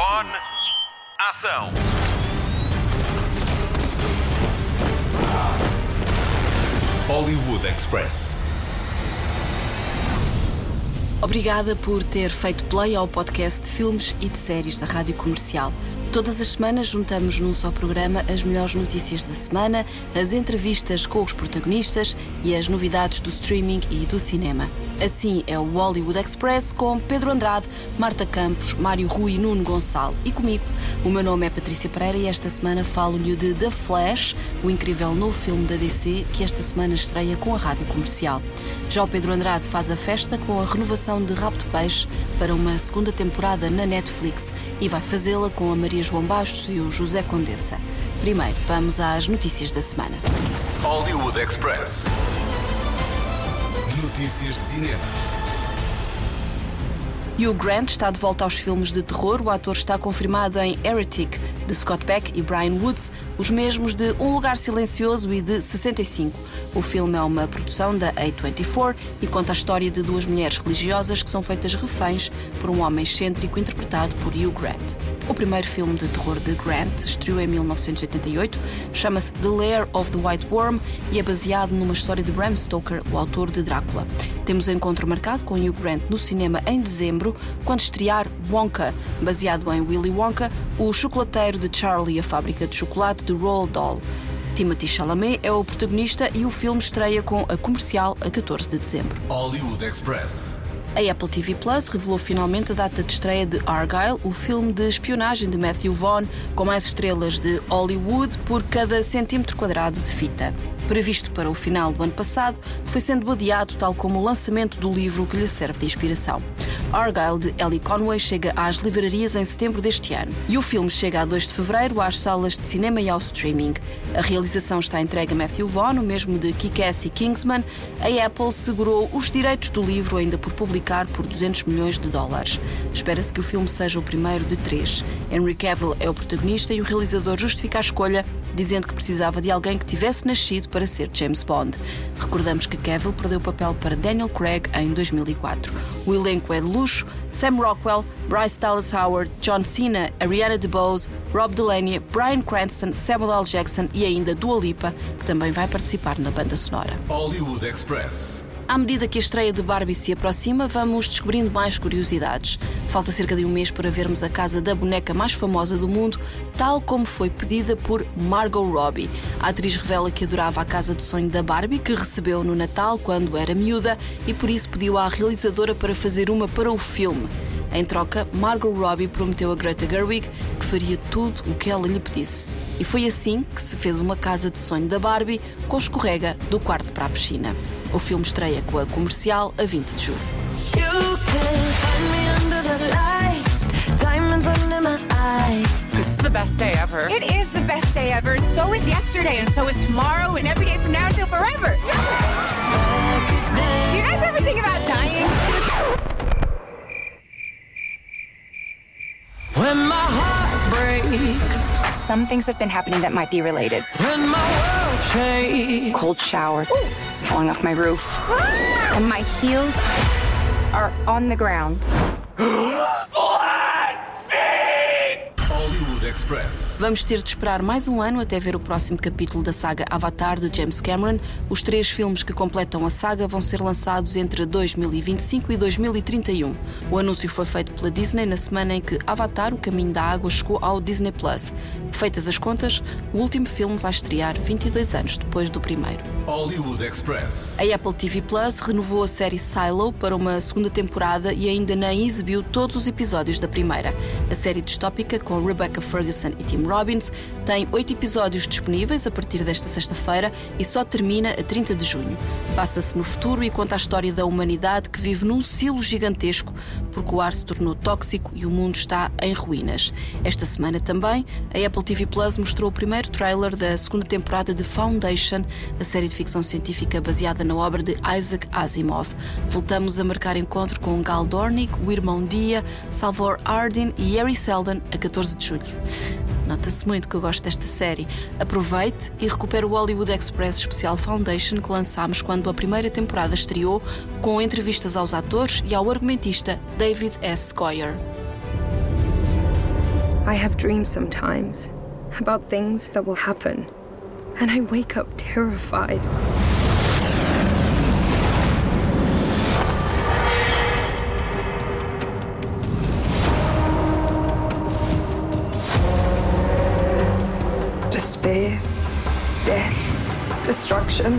Microfone. Ação. Hollywood Express. Obrigada por ter feito play ao podcast de filmes e de séries da Rádio Comercial. Todas as semanas juntamos num só programa as melhores notícias da semana, as entrevistas com os protagonistas e as novidades do streaming e do cinema. Assim é o Hollywood Express com Pedro Andrade, Marta Campos, Mário Rui Nuno Gonçalo. E comigo, o meu nome é Patrícia Pereira e esta semana falo-lhe de The Flash, o incrível novo filme da DC que esta semana estreia com a rádio comercial. Já o Pedro Andrade faz a festa com a renovação de Rabo de Peixe para uma segunda temporada na Netflix e vai fazê-la com a Maria João Bastos e o José Condessa. Primeiro, vamos às notícias da semana. Hollywood Express. Notícias de cinema. Hugh Grant está de volta aos filmes de terror. O ator está confirmado em Heretic, de Scott Beck e Brian Woods, os mesmos de Um Lugar Silencioso e de 65. O filme é uma produção da A24 e conta a história de duas mulheres religiosas que são feitas reféns por um homem excêntrico interpretado por Hugh Grant. O primeiro filme de terror de Grant estreou em 1988, chama-se The Lair of the White Worm e é baseado numa história de Bram Stoker, o autor de Drácula. Temos encontro marcado com Hugh Grant no cinema em dezembro, quando estrear Wonka, baseado em Willy Wonka, o chocolateiro de Charlie a fábrica de chocolate de Roald Dahl. Timothy Chalamet é o protagonista e o filme estreia com a comercial a 14 de dezembro. Hollywood Express. A Apple TV Plus revelou finalmente a data de estreia de Argyle, o filme de espionagem de Matthew Vaughn, com mais estrelas de Hollywood por cada centímetro quadrado de fita. Previsto para o final do ano passado, foi sendo adiado, tal como o lançamento do livro que lhe serve de inspiração. Argyle, de Ellie Conway, chega às livrarias em setembro deste ano. E o filme chega a 2 de fevereiro às salas de cinema e ao streaming. A realização está entregue a Matthew Vaughn, o mesmo de Kick-Ass e Kingsman. A Apple segurou os direitos do livro ainda por publicar por 200 milhões de dólares. Espera-se que o filme seja o primeiro de três. Henry Cavill é o protagonista e o realizador justifica a escolha, dizendo que precisava de alguém que tivesse nascido para ser James Bond. Recordamos que Cavill perdeu o papel para Daniel Craig em 2004. O elenco é de luxo: Sam Rockwell, Bryce Dallas Howard, John Cena, Ariana DeBose, Rob Delaney, Bryan Cranston, Samuel L. Jackson e ainda Dua Lipa, que também vai participar na banda sonora. Hollywood Express. À medida que a estreia de Barbie se aproxima, vamos descobrindo mais curiosidades. Falta cerca de um mês para vermos a casa da boneca mais famosa do mundo, tal como foi pedida por Margot Robbie. A atriz revela que adorava a casa de sonho da Barbie, que recebeu no Natal quando era miúda, e por isso pediu à realizadora para fazer uma para o filme. Em troca, Margot Robbie prometeu a Greta Gerwig que faria tudo o que ela lhe pedisse. E foi assim que se fez uma casa de sonho da Barbie com escorrega do quarto para a piscina. O filme estreia com a comercial a 20 de julho. You can find me under the lights, diamonds under my eyes. This is the best day ever. It is the best day ever. So is yesterday, and so is tomorrow, and every day from now till forever. Do you guys ever think about dying? When my heart breaks, Some things have been happening that might be related. when my world shakes. Cold shower, falling off my roof, and my heels are on the ground. Flat feet! Hollywood Express. Vamos ter de esperar mais um ano até ver o próximo capítulo da saga Avatar de James Cameron. Os três filmes que completam a saga vão ser lançados entre 2025 e 2031. O anúncio foi feito pela Disney na semana em que Avatar, o Caminho da Água, chegou ao Disney Plus. Feitas as contas, o último filme vai estrear 22 anos depois do primeiro. Hollywood Express. A Apple TV Plus renovou a série Silo para uma segunda temporada e ainda nem exibiu todos os episódios da primeira. A série distópica, com Rebecca Ferguson e Tim Robbins, tem oito episódios disponíveis a partir desta sexta-feira e só termina a 30 de junho. Passa-se no futuro e conta a história da humanidade que vive num silo gigantesco porque o ar se tornou tóxico e o mundo está em ruínas. Esta semana também, a Apple TV Plus mostrou o primeiro trailer da segunda temporada de Foundation, a série de ficção científica baseada na obra de Isaac Asimov. Voltamos a marcar encontro com Gal Dornick, o irmão Dia, Salvor Arden e Harry Seldon a 14 de julho. Nota-se muito que eu gosto desta série. Aproveite e recupere o Hollywood Express Especial Foundation que lançámos quando a primeira temporada estreou, com entrevistas aos atores e ao argumentista David S. Goyer. I have dreams sometimes about things that will happen, and I wake up terrified. Destruction.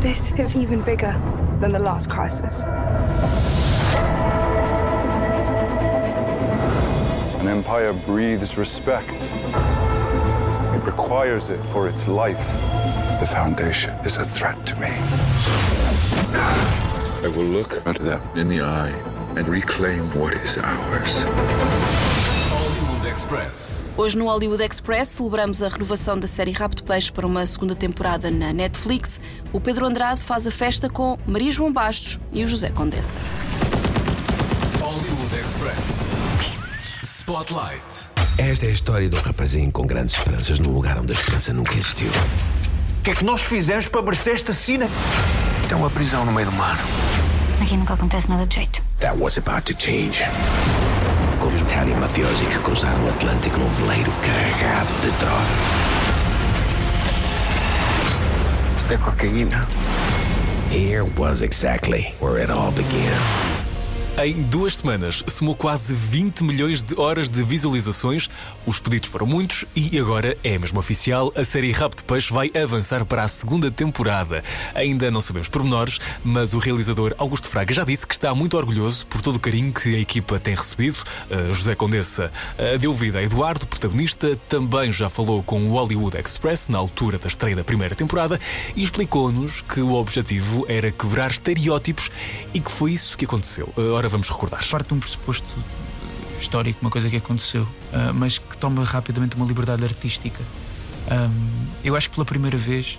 This is even bigger than the last crisis. An empire breathes respect. It requires it for its life. The Foundation is a threat to me. I will look at them in the eye and reclaim what is ours. Hollywood Express. Hoje no Hollywood Express celebramos a renovação da série Rabo de Peixe para uma segunda temporada na Netflix. O Pedro Andrade faz a festa com Maria João Bastos e o José Condessa. Hollywood Express. Spotlight. Esta é a história de um rapazinho com grandes esperanças num lugar onde a esperança nunca existiu. O que é que nós fizemos para merecer esta cena? É uma prisão no meio do mar. Aqui nunca acontece nada de jeito. That was about to change. Com os Italian mafiosi que cruzaram o Atlântico num veleiro carregado de droga. Isto é cocaína. Here was exactly where it all began. Em duas semanas, somou quase 20 milhões de horas de visualizações. Os pedidos foram muitos e agora é mesmo oficial. A série Rabo de Peixe vai avançar para a segunda temporada. Ainda não sabemos pormenores, mas o realizador Augusto Fraga já disse que está muito orgulhoso por todo o carinho que a equipa tem recebido. Uh, José Condessa uh, deu vida a Eduardo, protagonista, também já falou com o Hollywood Express na altura da estreia da primeira temporada e explicou-nos que o objetivo era quebrar estereótipos e que foi isso que aconteceu. Uh, Agora vamos recordar. Parte de um pressuposto histórico, uma coisa que aconteceu, uh, mas que toma rapidamente uma liberdade artística. Um, eu acho que pela primeira vez,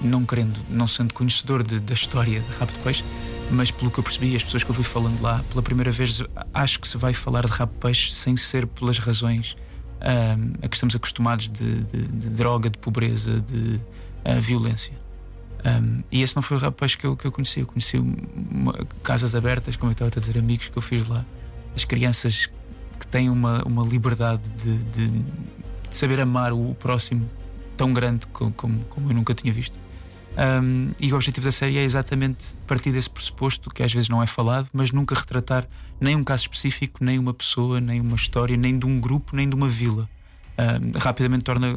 não querendo, não sendo conhecedor de, da história de Rabo de Peixe, mas pelo que eu percebi, as pessoas que eu fui falando lá, pela primeira vez acho que se vai falar de Rabo de Peixe sem ser pelas razões um, a que estamos acostumados de, de, de droga, de pobreza, de uh, violência. Um, e esse não foi o rapaz que eu, que eu conheci. Eu conheci uma, casas abertas, como eu estava a dizer, amigos que eu fiz lá. As crianças que têm uma, uma liberdade de, de, de saber amar o próximo tão grande como, como, como eu nunca tinha visto. Um, e o objetivo da série é exatamente partir desse pressuposto, que às vezes não é falado, mas nunca retratar nem um caso específico, nem uma pessoa, nem uma história, nem de um grupo, nem de uma vila. Um, rapidamente torna,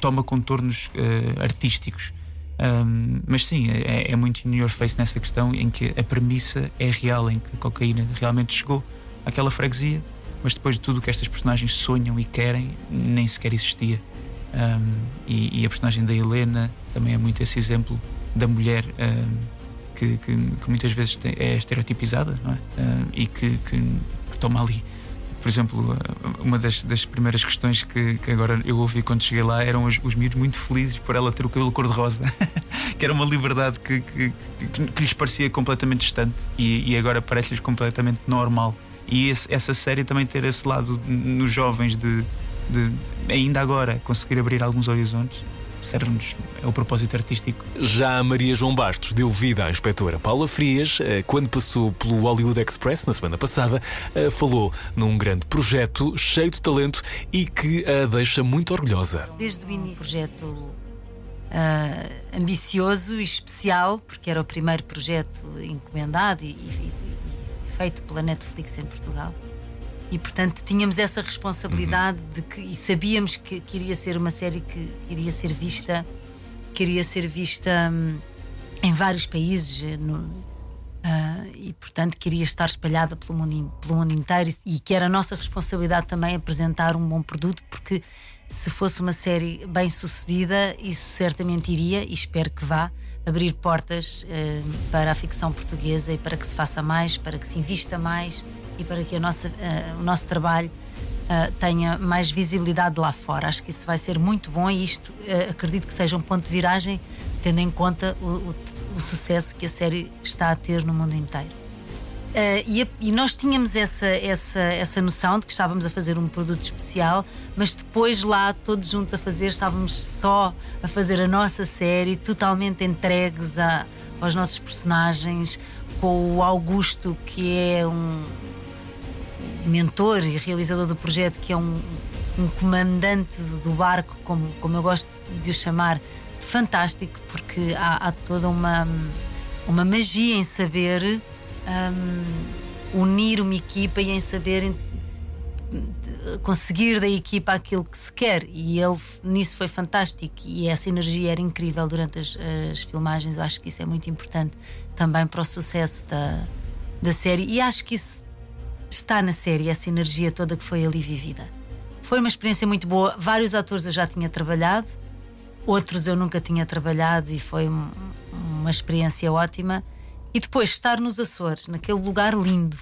toma contornos uh, artísticos. Um, mas sim, é, é, muito in your face nessa questão em que a premissa é real, em que a cocaína realmente chegou àquela freguesia, mas depois de tudo o que estas personagens sonham e querem, nem sequer existia. Um, e, e, a personagem da Helena também é muito esse exemplo da mulher um, que, que, que, muitas vezes é estereotipizada não é? e que, que, que toma ali por exemplo, uma das, das primeiras questões que, que, agora eu ouvi quando cheguei lá eram os, os miúdos muito felizes por ela ter o cabelo cor-de-rosa, que era uma liberdade que, que, que, lhes parecia completamente distante e, e agora parece-lhes completamente normal. E esse, essa série também ter esse lado nos jovens de, de ainda agora conseguir abrir alguns horizontes serve-nos, é o propósito artístico. Já a Maria João Bastos deu vida à inspetora Paula Frias eh, quando passou pelo Hollywood Express na semana passada. Eh, falou num grande projeto cheio de talento e que a deixa muito orgulhosa. Desde o início, projeto uh, ambicioso e especial, porque era o primeiro projeto encomendado e, e, e feito pela Netflix em Portugal e portanto tínhamos essa responsabilidade uhum. de que e sabíamos que, que, iria ser uma série que, que iria ser vista que iria ser vista hum, em vários países eh, no, uh, e portanto queria estar espalhada pelo mundo, pelo mundo inteiro e, e que era a nossa responsabilidade também apresentar um bom produto porque se fosse uma série bem sucedida isso certamente iria e espero que vá abrir portas uh, para a ficção portuguesa e para que se faça mais para que se invista mais e para que nossa, uh, o nosso trabalho uh, tenha mais visibilidade lá fora. Acho que isso vai ser muito bom e isto uh, acredito que seja um ponto de viragem, tendo em conta o, o, o sucesso que a série está a ter no mundo inteiro. E, a, e, nós tínhamos essa, essa, essa noção de que estávamos a fazer um produto especial, mas depois lá, todos juntos a fazer, estávamos só a fazer a nossa série, totalmente entregues a, aos nossos personagens, com o Augusto, que é um, mentor e realizador do projeto, que é um, um comandante do barco, como, como eu gosto de o chamar, fantástico, porque há, há toda uma, uma magia em saber um, unir uma equipa e em saber conseguir da equipa aquilo que se quer. E ele nisso foi fantástico. E essa energia era incrível durante as, as filmagens. Eu acho que isso é muito importante também para o sucesso da, da série. E acho que isso está na série essa energia toda que foi ali vivida foi uma experiência muito boa vários atores eu já tinha trabalhado outros eu nunca tinha trabalhado e foi uma experiência ótima e depois estar nos Açores naquele lugar lindo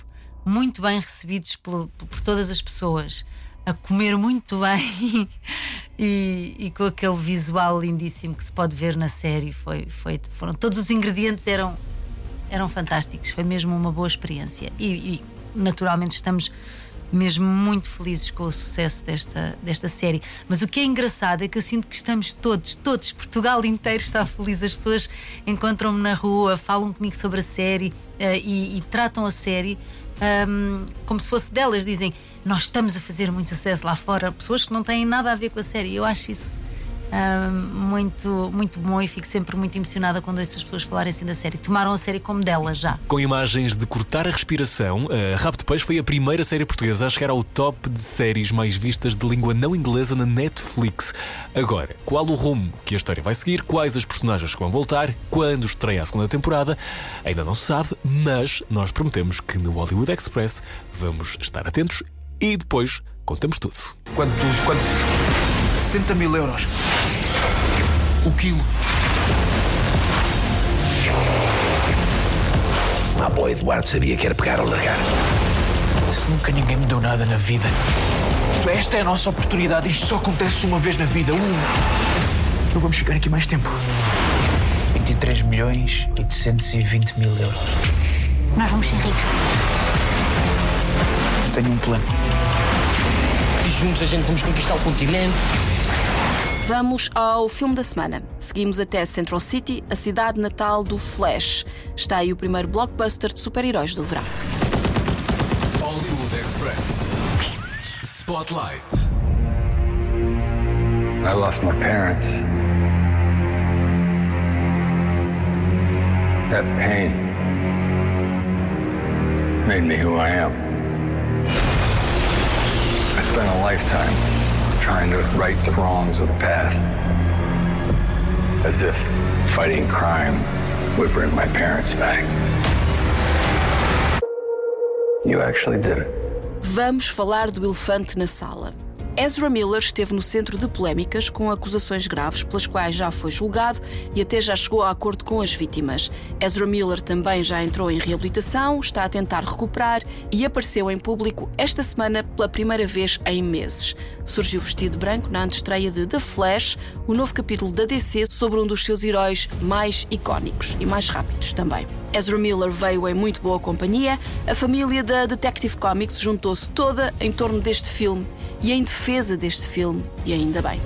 muito bem recebidos por, por todas as pessoas, a comer muito bem e, e, com aquele visual lindíssimo que se pode ver na série. Foi, foi, foram, todos os ingredientes eram, eram fantásticos, foi mesmo uma boa experiência. E, e naturalmente estamos mesmo muito felizes com o sucesso desta, desta série. Mas o que é engraçado é que eu sinto que estamos todos, todos, Portugal inteiro está feliz. As pessoas encontram-me na rua, falam comigo sobre a série uh, e, e tratam a série um, como se fosse delas, dizem nós estamos a fazer muito sucesso lá fora, pessoas que não têm nada a ver com a série. Eu acho isso muito, muito bom e fico sempre muito emocionada quando ouço as pessoas falarem assim da série. Tomaram a série como delas já. Com imagens de cortar a respiração, a Rap de Peixe foi a primeira série portuguesa a chegar ao top de séries mais vistas de língua não inglesa na Netflix. Agora, qual o rumo que a história vai seguir, quais as personagens que vão voltar, quando estreia a segunda temporada, ainda não se sabe, mas nós prometemos que no Hollywood Express vamos estar atentos e depois contamos tudo. Quantos, quantos? 60 mil euros. O quilo. Ah, pô, Eduardo sabia que era pegar ou largar. Se nunca ninguém me deu nada na vida. Esta é a nossa oportunidade. Isto só acontece uma vez na vida. Um. Não vamos ficar aqui mais tempo. 23 milhões 820 mil euros. Nós vamos ser ricos. Tenho um plano. E juntos a gente vamos conquistar o continente. Vamos ao filme da semana. Seguimos até Central City, a cidade natal do Flash. Está aí o primeiro blockbuster de super-heróis do verão. Hollywood Express. Spotlight. I lost my parents. That pain made me who I am. I spent a lifetime trying to right the wrongs of the past. As if fighting crime would bring my parents back. You actually did it. Vamos falar do elefante na sala. Ezra Miller esteve no centro de polémicas com acusações graves pelas quais já foi julgado e até já chegou a acordo com as vítimas. Ezra Miller também já entrou em reabilitação, está a tentar recuperar e apareceu em público esta semana pela primeira vez em meses. Surgiu vestido branco na antestreia de The Flash, o novo capítulo da DC sobre um dos seus heróis mais icónicos e mais rápidos também. Ezra Miller veio em muito boa companhia. A família da Detective Comics juntou-se toda em torno deste filme e em deste filme, e ainda bem.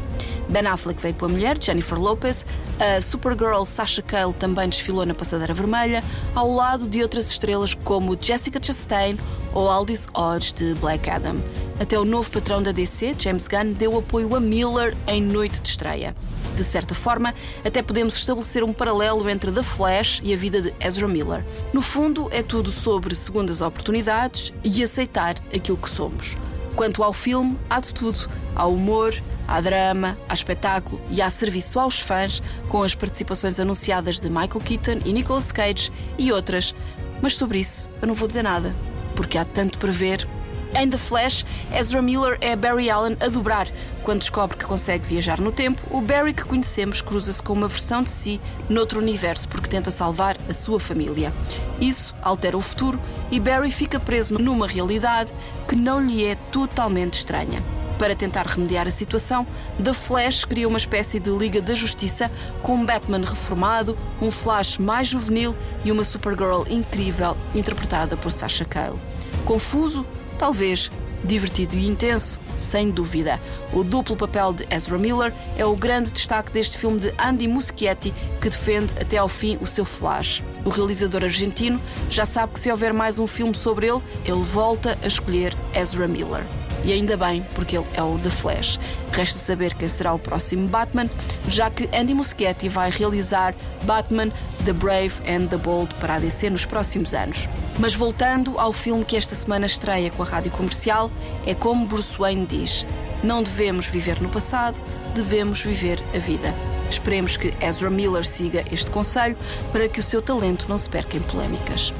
Ben Affleck veio com a mulher, Jennifer Lopez, a Supergirl Sasha Cale também desfilou na Passadeira Vermelha, ao lado de outras estrelas como Jessica Chastain ou Aldis Hodge de Black Adam. Até o novo patrão da DC, James Gunn, deu apoio a Miller em noite de estreia. De certa forma, até podemos estabelecer um paralelo entre The Flash e a vida de Ezra Miller. No fundo, é tudo sobre segundas oportunidades e aceitar aquilo que somos. Quanto ao filme, há de tudo. Há humor, há drama, há espetáculo e há serviço aos fãs, com as participações anunciadas de Michael Keaton e Nicolas Cage e outras. Mas sobre isso eu não vou dizer nada, porque há tanto para ver. Em The Flash, Ezra Miller é Barry Allen a dobrar. Quando descobre que consegue viajar no tempo, o Barry que conhecemos cruza-se com uma versão de si noutro universo porque tenta salvar a sua família. Isso altera o futuro e Barry fica preso numa realidade que não lhe é totalmente estranha. Para tentar remediar a situação, The Flash cria uma espécie de Liga da Justiça com um Batman reformado, um Flash mais juvenil e uma Supergirl incrível interpretada por Sasha Cale. Confuso? Talvez. Divertido e intenso? sem dúvida. O duplo papel de Ezra Miller é o grande destaque deste filme de Andy Muschietti, que defende até ao fim o seu Flash. O realizador argentino já sabe que se houver mais um filme sobre ele, ele volta a escolher Ezra Miller. E ainda bem, porque ele é o The Flash. Resta saber quem será o próximo Batman, já que Andy Muschietti vai realizar Batman The Brave and the Bold para a DC nos próximos anos. Mas voltando ao filme que esta semana estreia com a rádio comercial, é como Bruce Wayne diz: não devemos viver no passado, devemos viver a vida. Esperemos que Ezra Miller siga este conselho para que o seu talento não se perca em polémicas.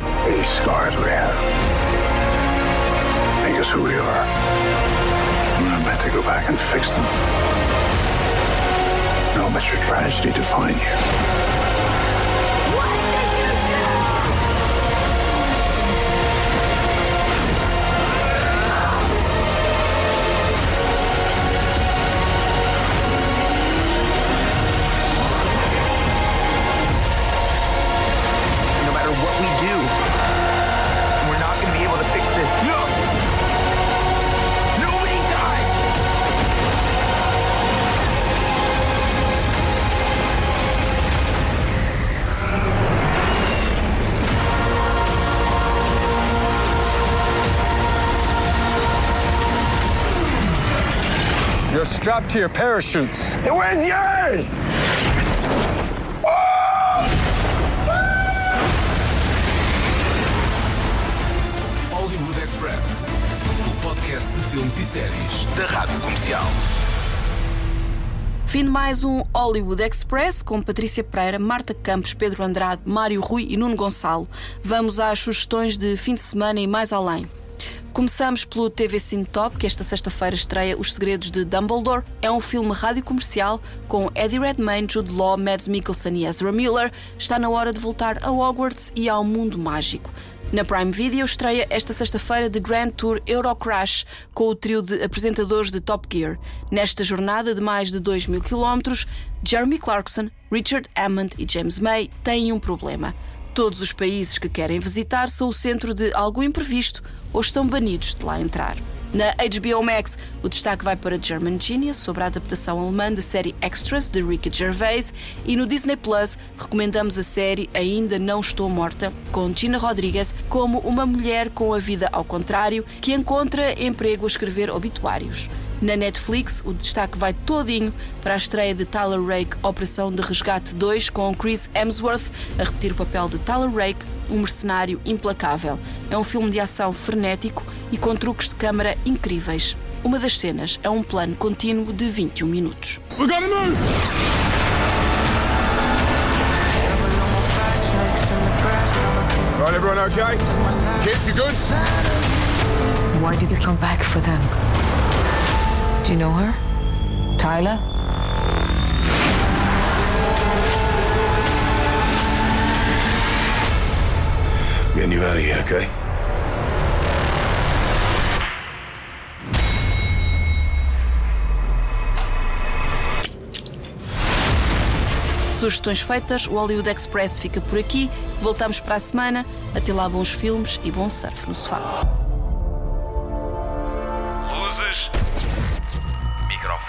Make us who we are. To go back and fix them. Don't let your tragedy define you. Strapped to your parachutes. Where's yours? Hollywood Express, o podcast de filmes e séries da Rádio Comercial. Fim de mais um Hollywood Express com Patrícia Pereira, Marta Campos, Pedro Andrade, Mário Rui e Nuno Gonçalo. Vamos às sugestões de fim de semana e mais além. Começamos pelo TV Cine Top, que esta sexta-feira estreia Os Segredos de Dumbledore. É um filme rádio comercial com Eddie Redmayne, Jude Law, Mads Mikkelsen e Ezra Miller. Está na hora de voltar a Hogwarts e ao mundo mágico. Na Prime Video estreia esta sexta-feira The Grand Tour Eurocrash com o trio de apresentadores de Top Gear. Nesta jornada de mais de 2 mil quilómetros, Jeremy Clarkson, Richard Hammond e James May têm um problema. Todos os países que querem visitar são o centro de algo imprevisto ou estão banidos de lá entrar. Na HBO Max, o destaque vai para German Genius, sobre a adaptação alemã da série Extras de Ricky Gervais, e no Disney Plus recomendamos a série Ainda Não Estou Morta, com Gina Rodrigues como uma mulher com a vida ao contrário que encontra emprego a escrever obituários. Na Netflix, o destaque vai todinho para a estreia de Tyler Rake Operação de Resgate 2 com Chris Hemsworth a repetir o papel de Tyler Rake, um mercenário implacável. É um filme de ação frenético e com truques de câmara incríveis. Uma das cenas é um plano contínuo de 21 minutos. We gotta move! Right, everyone okay? Kids, you good? Why did you come back for them? Do you know her? Tyler? Getting you out of here, okay? Sugestões feitas, o Hollywood Express fica por aqui. Voltamos para a semana. Até lá, bons filmes e bom surf no sofá.